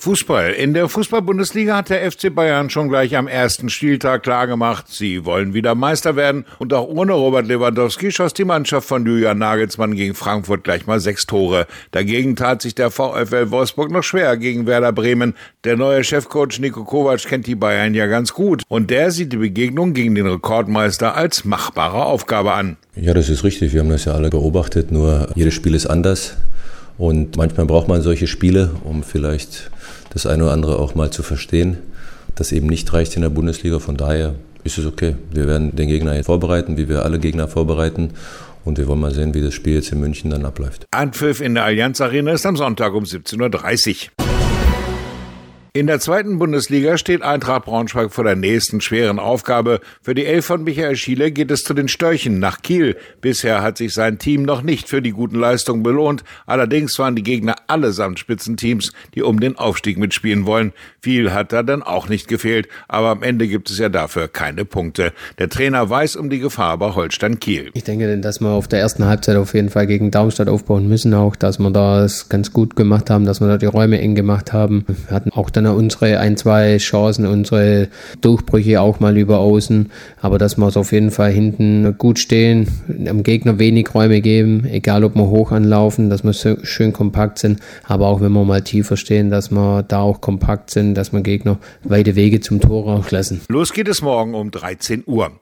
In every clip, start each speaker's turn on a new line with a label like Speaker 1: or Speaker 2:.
Speaker 1: Fußball. In der Fußball-Bundesliga hat der FC Bayern schon gleich am ersten Spieltag klargemacht, sie wollen wieder Meister werden. Und auch ohne Robert Lewandowski schoss die Mannschaft von Julian Nagelsmann gegen Frankfurt gleich mal sechs Tore. Dagegen tat sich der VfL Wolfsburg noch schwer gegen Werder Bremen. Der neue Chefcoach Nico Kovac kennt die Bayern ja ganz gut. Und der sieht die Begegnung gegen den Rekordmeister als machbare Aufgabe an.
Speaker 2: Ja, das ist richtig. Wir haben das ja alle beobachtet. Nur jedes Spiel ist anders. Und manchmal braucht man solche Spiele, um vielleicht das eine oder andere auch mal zu verstehen, das eben nicht reicht in der Bundesliga. Von daher ist es okay. Wir werden den Gegner vorbereiten, wie wir alle Gegner vorbereiten. Und wir wollen mal sehen, wie das Spiel jetzt in München dann abläuft.
Speaker 1: Anpfiff in der Allianz Arena ist am Sonntag um 17.30 Uhr. In der zweiten Bundesliga steht Eintracht Braunschweig vor der nächsten schweren Aufgabe. Für die Elf von Michael Schiele geht es zu den Störchen nach Kiel. Bisher hat sich sein Team noch nicht für die guten Leistungen belohnt. Allerdings waren die Gegner allesamt Spitzenteams, die um den Aufstieg mitspielen wollen. Viel hat da dann auch nicht gefehlt, aber am Ende gibt es ja dafür keine Punkte. Der Trainer weiß um die Gefahr bei Holstein Kiel.
Speaker 3: Ich denke, dass wir auf der ersten Halbzeit auf jeden Fall gegen Darmstadt aufbauen müssen, auch dass wir das ganz gut gemacht haben, dass wir da die Räume eng gemacht haben. Wir hatten auch dann unsere ein, zwei Chancen, unsere Durchbrüche auch mal über außen. Aber dass wir es auf jeden Fall hinten gut stehen, am Gegner wenig Räume geben, egal ob wir hoch anlaufen, dass wir schön kompakt sind. Aber auch wenn wir mal tiefer stehen, dass wir da auch kompakt sind, dass wir Gegner weite Wege zum Tor lassen.
Speaker 1: Los geht es morgen um 13 Uhr.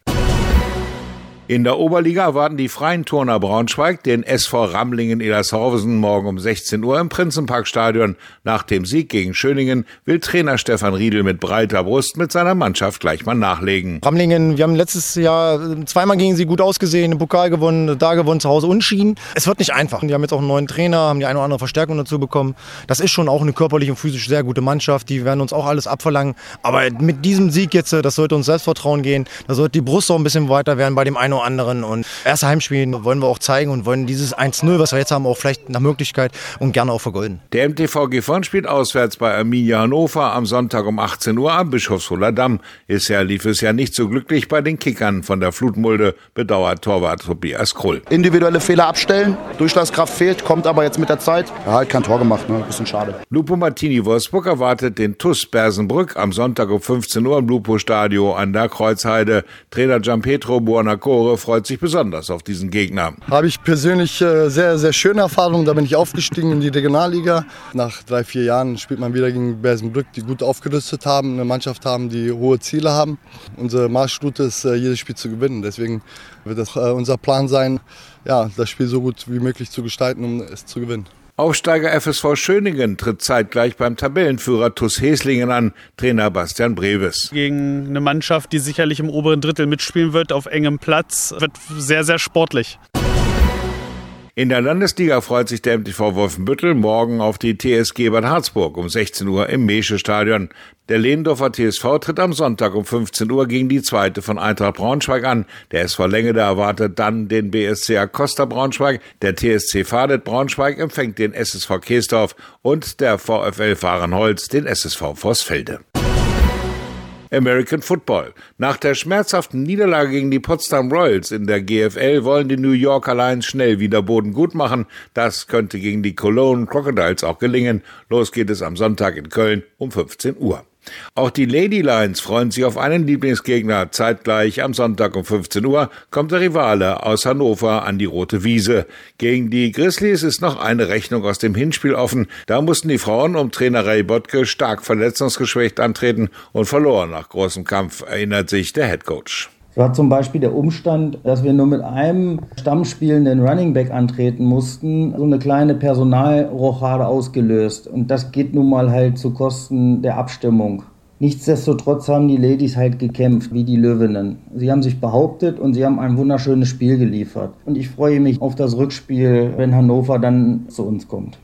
Speaker 1: In der Oberliga erwarten die Freien Turner Braunschweig den SV Ramlingen Elershausen morgen um 16 Uhr im Prinzenparkstadion. Nach dem Sieg gegen Schöningen will Trainer Stefan Riedel mit breiter Brust mit seiner Mannschaft gleich mal nachlegen.
Speaker 4: Ramlingen, wir haben letztes Jahr zweimal gegen sie gut ausgesehen, den Pokal gewonnen, da gewonnen, zu Hause unschieden. Es wird nicht einfach. Die haben jetzt auch einen neuen Trainer, haben die eine oder andere Verstärkung dazu bekommen. Das ist schon auch eine körperlich und physisch sehr gute Mannschaft. Die werden uns auch alles abverlangen. Aber mit diesem Sieg jetzt, das sollte uns Selbstvertrauen gehen. Da sollte die Brust auch ein bisschen weiter werden bei dem einen oder anderen. Und erste Heimspiel wollen wir auch zeigen und wollen dieses 1-0, was wir jetzt haben, auch vielleicht nach Möglichkeit und gerne auch vergolden.
Speaker 1: Der MTV Gifhorn spielt auswärts bei Arminia Hannover am Sonntag um 18 Uhr am Bischofshofer Damm. Bisher lief es ja nicht so glücklich bei den Kickern von der Flutmulde, bedauert Torwart Tobias Krull.
Speaker 5: Individuelle Fehler abstellen, Durchschlagskraft fehlt, kommt aber jetzt mit der Zeit. Ja, halt kein Tor gemacht, ne? bisschen schade.
Speaker 1: Lupo Martini Wolfsburg erwartet den TUS Bersenbrück am Sonntag um 15 Uhr im Lupo Stadio an der Kreuzheide. Trainer Gianpietro Buonacore freut sich besonders auf diesen Gegner.
Speaker 6: Habe ich persönlich äh, sehr, sehr schöne Erfahrungen. Da bin ich aufgestiegen in die Regionalliga. Nach drei, vier Jahren spielt man wieder gegen Bersenbrück, die gut aufgerüstet haben, eine Mannschaft haben, die hohe Ziele haben. Unsere Marschroute ist, äh, jedes Spiel zu gewinnen. Deswegen wird das äh, unser Plan sein, ja, das Spiel so gut wie möglich zu gestalten, um es zu gewinnen.
Speaker 1: Aufsteiger FSV Schöningen tritt zeitgleich beim Tabellenführer TuS Heslingen an, Trainer Bastian Breves.
Speaker 7: Gegen eine Mannschaft, die sicherlich im oberen Drittel mitspielen wird, auf engem Platz, wird sehr, sehr sportlich.
Speaker 1: In der Landesliga freut sich der MTV Wolfenbüttel morgen auf die TSG Bad Harzburg um 16 Uhr im Mesche-Stadion. Der Lehndorfer TSV tritt am Sonntag um 15 Uhr gegen die zweite von Eintracht Braunschweig an. Der SV Längede erwartet dann den BSC Acosta Braunschweig. Der TSC Fadet Braunschweig empfängt den SSV Keesdorf und der VfL Fahrenholz den SSV Vossfelde. American Football. Nach der schmerzhaften Niederlage gegen die Potsdam Royals in der GFL wollen die New Yorker Lions schnell wieder Boden gut machen. Das könnte gegen die Cologne Crocodiles auch gelingen. Los geht es am Sonntag in Köln um 15 Uhr. Auch die Lady Lions freuen sich auf einen Lieblingsgegner. Zeitgleich am Sonntag um 15 Uhr kommt der Rivale aus Hannover an die Rote Wiese. Gegen die Grizzlies ist noch eine Rechnung aus dem Hinspiel offen. Da mussten die Frauen um Trainer Ray Bottke stark verletzungsgeschwächt antreten und verloren nach großem Kampf, erinnert sich der Headcoach.
Speaker 8: Hat zum Beispiel der Umstand, dass wir nur mit einem stammspielenden Running Back antreten mussten, so eine kleine Personalrochade ausgelöst. Und das geht nun mal halt zu Kosten der Abstimmung. Nichtsdestotrotz haben die Ladies halt gekämpft, wie die Löwinnen. Sie haben sich behauptet und sie haben ein wunderschönes Spiel geliefert. Und ich freue mich auf das Rückspiel, wenn Hannover dann zu uns kommt.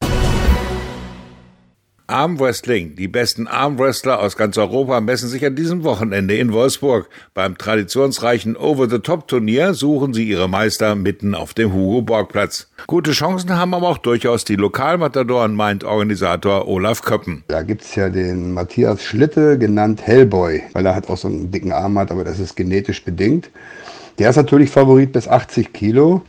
Speaker 1: Armwrestling. Die besten Armwrestler aus ganz Europa messen sich an diesem Wochenende in Wolfsburg. Beim traditionsreichen Over-the-Top-Turnier suchen sie ihre Meister mitten auf dem Hugo-Borg-Platz. Gute Chancen haben aber auch durchaus die Lokalmatadoren, meint Organisator Olaf Köppen.
Speaker 9: Da gibt's ja den Matthias Schlitte, genannt Hellboy, weil er hat auch so einen dicken Arm hat, aber das ist genetisch bedingt. Der ist natürlich Favorit bis 80 Kilo.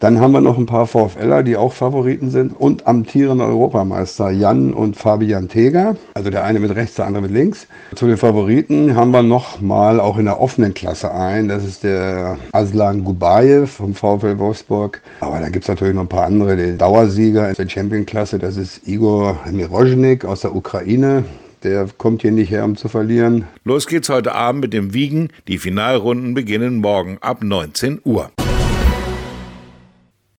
Speaker 9: Dann haben wir noch ein paar VfLer, die auch Favoriten sind und amtierende Europameister Jan und Fabian Teger. Also der eine mit rechts, der andere mit links. Zu den Favoriten haben wir noch mal auch in der offenen Klasse ein. Das ist der Aslan Gubayev vom VfL Wolfsburg. Aber da gibt es natürlich noch ein paar andere. Den Dauersieger in der Champion-Klasse, das ist Igor Mirozhnik aus der Ukraine. Der kommt hier nicht her, um zu verlieren.
Speaker 1: Los geht's heute Abend mit dem Wiegen. Die Finalrunden beginnen morgen ab 19 Uhr.